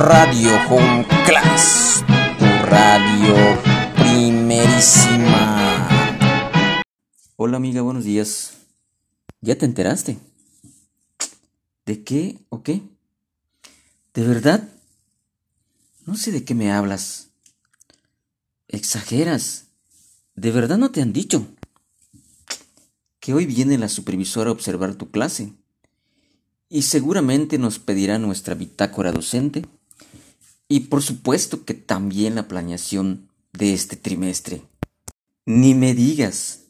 Radio Home Class, tu radio primerísima. Hola amiga, buenos días. ¿Ya te enteraste? ¿De qué o qué? ¿De verdad? No sé de qué me hablas. Exageras. ¿De verdad no te han dicho? Que hoy viene la supervisora a observar tu clase y seguramente nos pedirá nuestra bitácora docente y por supuesto que también la planeación de este trimestre. Ni me digas.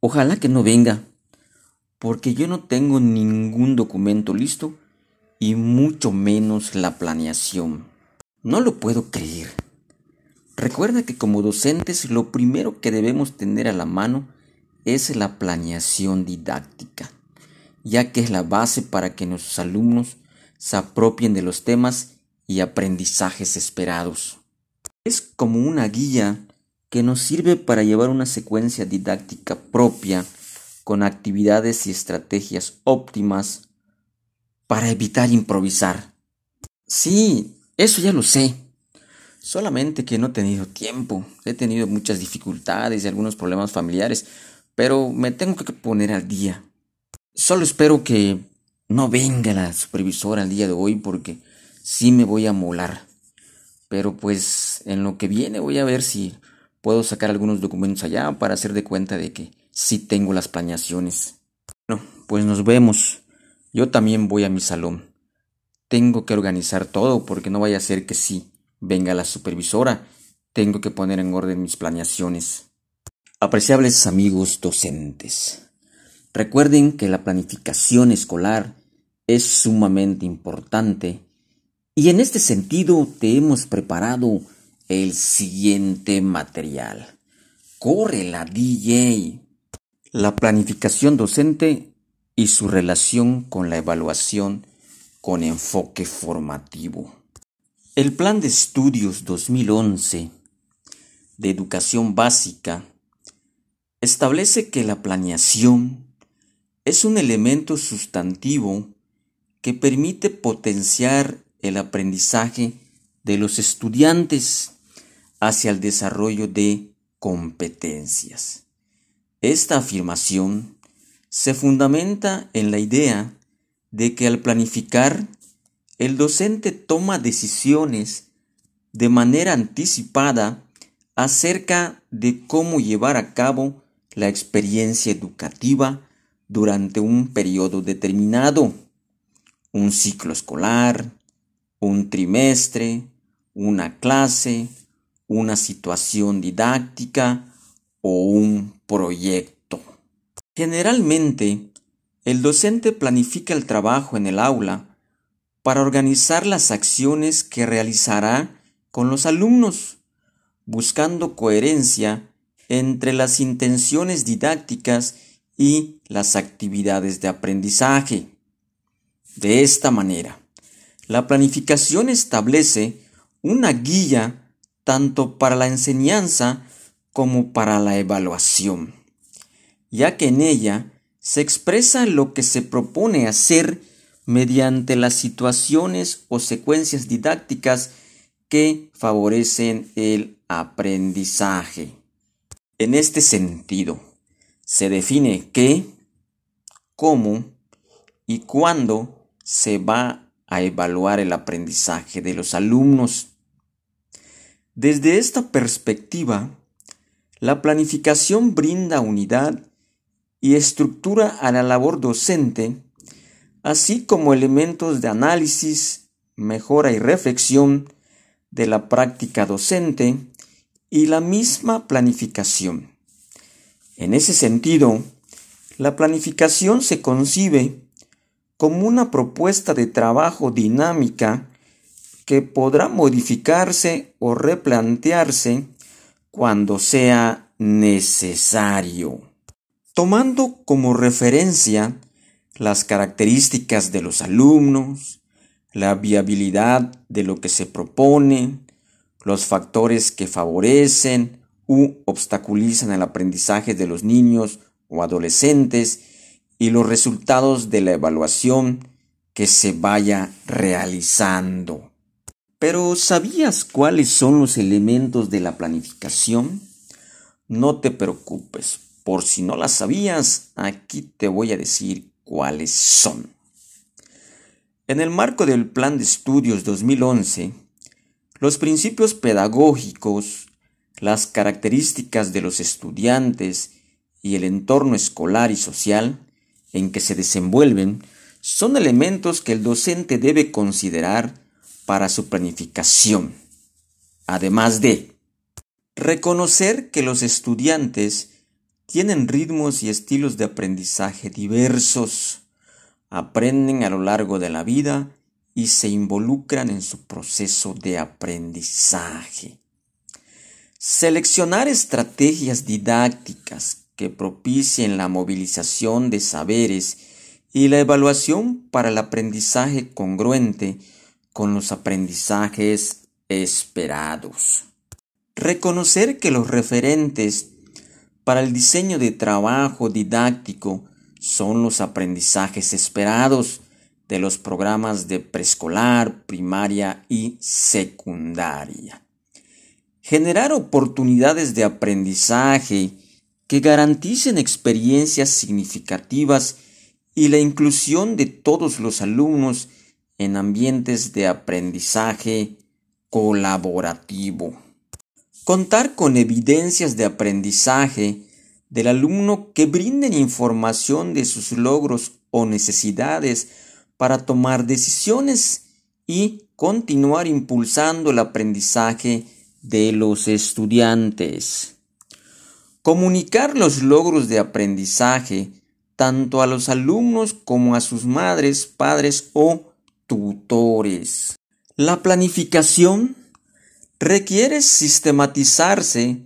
Ojalá que no venga, porque yo no tengo ningún documento listo y mucho menos la planeación. No lo puedo creer. Recuerda que como docentes lo primero que debemos tener a la mano es la planeación didáctica ya que es la base para que nuestros alumnos se apropien de los temas y aprendizajes esperados. Es como una guía que nos sirve para llevar una secuencia didáctica propia con actividades y estrategias óptimas para evitar improvisar. Sí, eso ya lo sé. Solamente que no he tenido tiempo. He tenido muchas dificultades y algunos problemas familiares, pero me tengo que poner al día. Solo espero que no venga la supervisora el día de hoy porque sí me voy a molar. Pero pues en lo que viene voy a ver si puedo sacar algunos documentos allá para hacer de cuenta de que sí tengo las planeaciones. Bueno, pues nos vemos. Yo también voy a mi salón. Tengo que organizar todo porque no vaya a ser que sí venga la supervisora. Tengo que poner en orden mis planeaciones. Apreciables amigos docentes. Recuerden que la planificación escolar es sumamente importante y en este sentido te hemos preparado el siguiente material. Corre la DJ. La planificación docente y su relación con la evaluación con enfoque formativo. El Plan de Estudios 2011 de Educación Básica establece que la planeación es un elemento sustantivo que permite potenciar el aprendizaje de los estudiantes hacia el desarrollo de competencias. Esta afirmación se fundamenta en la idea de que al planificar, el docente toma decisiones de manera anticipada acerca de cómo llevar a cabo la experiencia educativa durante un periodo determinado, un ciclo escolar, un trimestre, una clase, una situación didáctica o un proyecto. Generalmente, el docente planifica el trabajo en el aula para organizar las acciones que realizará con los alumnos, buscando coherencia entre las intenciones didácticas y las actividades de aprendizaje. De esta manera, la planificación establece una guía tanto para la enseñanza como para la evaluación, ya que en ella se expresa lo que se propone hacer mediante las situaciones o secuencias didácticas que favorecen el aprendizaje. En este sentido, se define qué, cómo y cuándo se va a evaluar el aprendizaje de los alumnos. Desde esta perspectiva, la planificación brinda unidad y estructura a la labor docente, así como elementos de análisis, mejora y reflexión de la práctica docente y la misma planificación. En ese sentido, la planificación se concibe como una propuesta de trabajo dinámica que podrá modificarse o replantearse cuando sea necesario. Tomando como referencia las características de los alumnos, la viabilidad de lo que se propone, los factores que favorecen u obstaculizan el aprendizaje de los niños o adolescentes y los resultados de la evaluación que se vaya realizando. Pero ¿sabías cuáles son los elementos de la planificación? No te preocupes, por si no las sabías, aquí te voy a decir cuáles son. En el marco del Plan de Estudios 2011, los principios pedagógicos, las características de los estudiantes y el entorno escolar y social en que se desenvuelven son elementos que el docente debe considerar para su planificación. Además de reconocer que los estudiantes tienen ritmos y estilos de aprendizaje diversos, aprenden a lo largo de la vida y se involucran en su proceso de aprendizaje. Seleccionar estrategias didácticas que propicien la movilización de saberes y la evaluación para el aprendizaje congruente con los aprendizajes esperados. Reconocer que los referentes para el diseño de trabajo didáctico son los aprendizajes esperados de los programas de preescolar, primaria y secundaria. Generar oportunidades de aprendizaje que garanticen experiencias significativas y la inclusión de todos los alumnos en ambientes de aprendizaje colaborativo. Contar con evidencias de aprendizaje del alumno que brinden información de sus logros o necesidades para tomar decisiones y continuar impulsando el aprendizaje de los estudiantes. Comunicar los logros de aprendizaje tanto a los alumnos como a sus madres, padres o tutores. La planificación requiere sistematizarse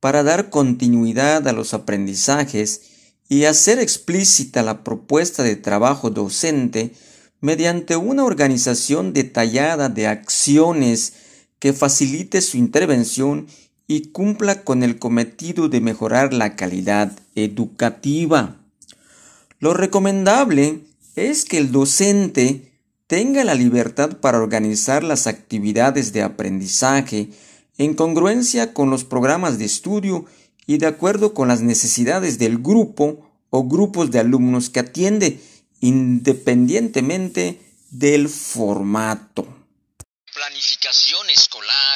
para dar continuidad a los aprendizajes y hacer explícita la propuesta de trabajo docente mediante una organización detallada de acciones que facilite su intervención y cumpla con el cometido de mejorar la calidad educativa. Lo recomendable es que el docente tenga la libertad para organizar las actividades de aprendizaje en congruencia con los programas de estudio y de acuerdo con las necesidades del grupo o grupos de alumnos que atiende, independientemente del formato. Planificación escolar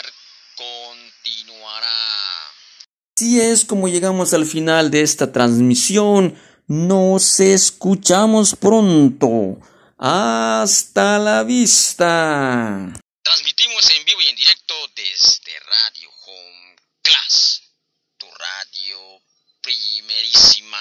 Así es como llegamos al final de esta transmisión. Nos escuchamos pronto. Hasta la vista. Transmitimos en vivo y en directo desde Radio Home Class, tu radio primerísima.